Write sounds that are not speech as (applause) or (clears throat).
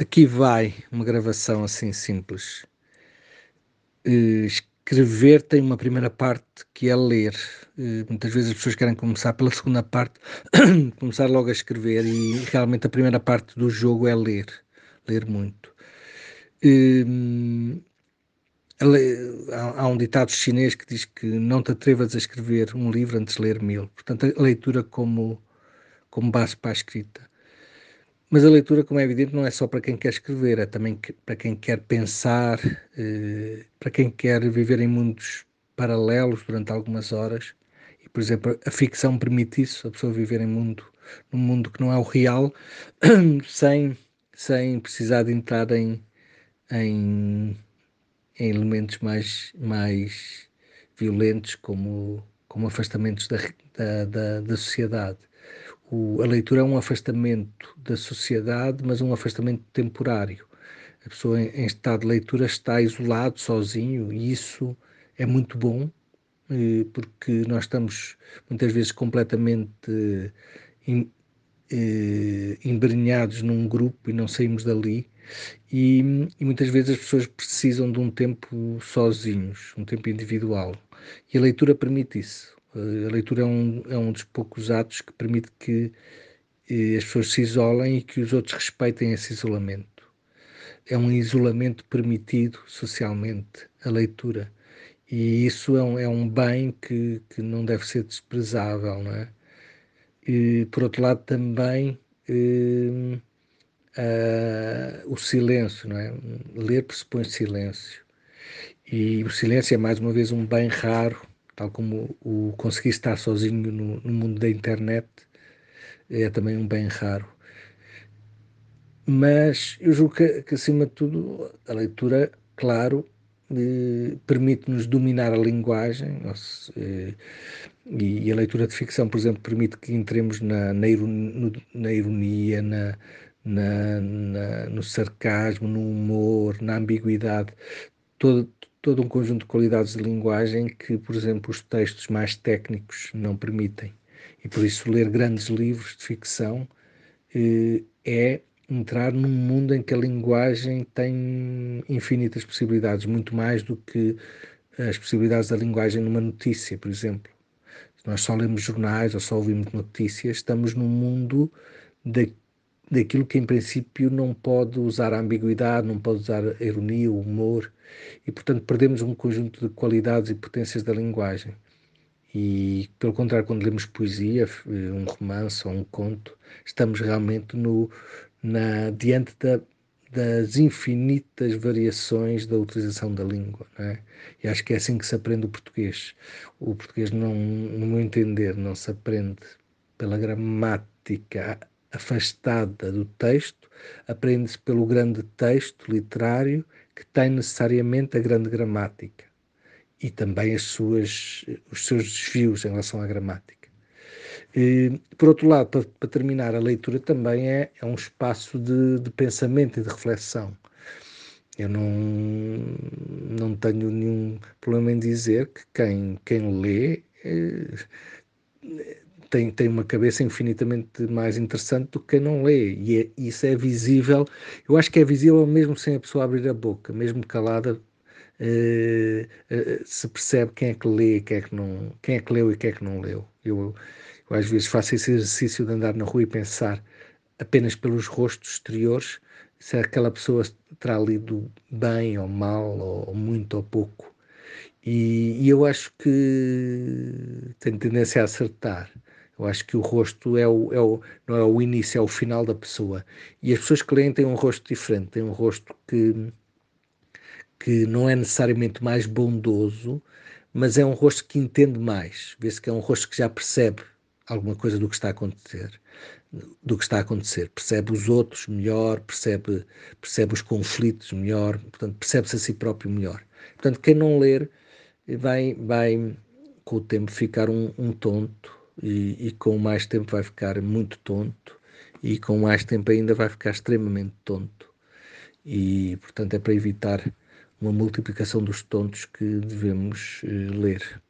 Aqui vai uma gravação assim simples. Uh, escrever tem uma primeira parte que é ler. Uh, muitas vezes as pessoas querem começar pela (laughs) segunda parte, (coughs) começar logo a escrever, e realmente a primeira parte do jogo é ler, ler muito. Uh, há, um ditado chinês que diz que não te atrevas a escrever um livro antes de ler mil. Portanto, a leitura como, como base para a escrita. Mas a leitura, como é evidente, não é só para quem quer escrever, é também para quem quer pensar, eh, para quem quer viver em mundos paralelos durante algumas horas. E, por exemplo, a ficção permite isso, a pessoa viver em mundo, num mundo que não é o real, (clears throat) sem, sem precisar de entrar em, em, em elementos mais, mais violentos, como, como afastamentos da, da, da, da sociedade o, a leitura é um afastamento da sociedade, mas um afastamento temporário. A pessoa em, em estado de leitura está isolado, sozinho, e isso é muito bom, eh, porque nós estamos muitas vezes completamente eh, eh, embrenhados num grupo e não saímos dali. E, e, muitas vezes as pessoas precisam de um tempo sozinhos, um tempo individual. E a leitura permite isso. A leitura é um, é um dos poucos atos que permite que eh, as pessoas se isolem e que os outros respeitem esse isolamento. É um isolamento permitido socialmente, a leitura. E isso é um, é um bem que, que não deve ser desprezável, não é? E, por outro lado, também eh, o silêncio, não é? Ler pressupõe silêncio. E o silêncio é, mais uma vez, um bem raro tal como o conseguir estar sozinho no, no mundo da internet é também um bem raro. Mas eu julgo que, que acima de tudo, a leitura, claro, eh, permite-nos dominar a linguagem, eh, e, e, a leitura de ficção, por exemplo, permite que entremos na, na, ironia, na ironia na, na, no sarcasmo, no humor, na ambiguidade. Todo, todo um conjunto de qualidades de linguagem que, por exemplo, os textos mais técnicos não permitem. E por isso ler grandes livros de ficção eh, é entrar num mundo em que a linguagem tem infinitas possibilidades, muito mais do que as possibilidades da linguagem numa notícia, por exemplo. Se nós só lemos jornais ou só ouvimos notícias, estamos num mundo da, daquilo que em princípio não pode usar ambiguidade, não pode usar ironia, humor, e portanto perdemos um conjunto de qualidades e potências da linguagem. E pelo contrário, quando lemos poesia, um romance ou um conto, estamos realmente no, na, diante da, das infinitas variações da utilização da língua. É? E acho que é assim que se aprende o português. O português, não, no meu entender, não se aprende pela gramática afastada do texto, aprende-se pelo grande texto literário que tem necessariamente a grande gramática e também as suas, os seus desvios em relação à gramática. E, por outro lado, para, para, terminar, a leitura também é, é um espaço de, de, pensamento e de reflexão. Eu não, não tenho nenhum problema em dizer que quem, quem lê eh, tem, tem uma cabeça infinitamente mais interessante do que quem não lê. E é, isso é visível, eu acho que é visível mesmo sem a pessoa abrir a boca, mesmo calada, eh, eh, se percebe quem é que lê, quem é que, não, quem é que leu e quem é que não leu. Eu, eu às vezes faço esse exercício de andar na rua e pensar apenas pelos rostos exteriores se aquela pessoa terá lido bem ou mal, ou, ou muito ou pouco. E, e, eu acho que tenho tendência a acertar. Eu acho que o rosto é o, é o, não é o início, é o final da pessoa. E as pessoas que leem têm um rosto diferente, têm um rosto que, que não é necessariamente mais bondoso, mas é um rosto que entende mais. Vê-se que é um rosto que já percebe alguma coisa do que está a acontecer, do que está a acontecer. Percebe os outros melhor, percebe, percebe os conflitos melhor, portanto, percebe-se a si próprio melhor. Portanto, quem não ler vai, vai com o tempo ficar um, um tonto e, e com mais tempo vai ficar muito tonto e com mais tempo ainda vai ficar extremamente tonto. E, portanto, é para evitar uma multiplicação dos tontos que devemos uh, ler.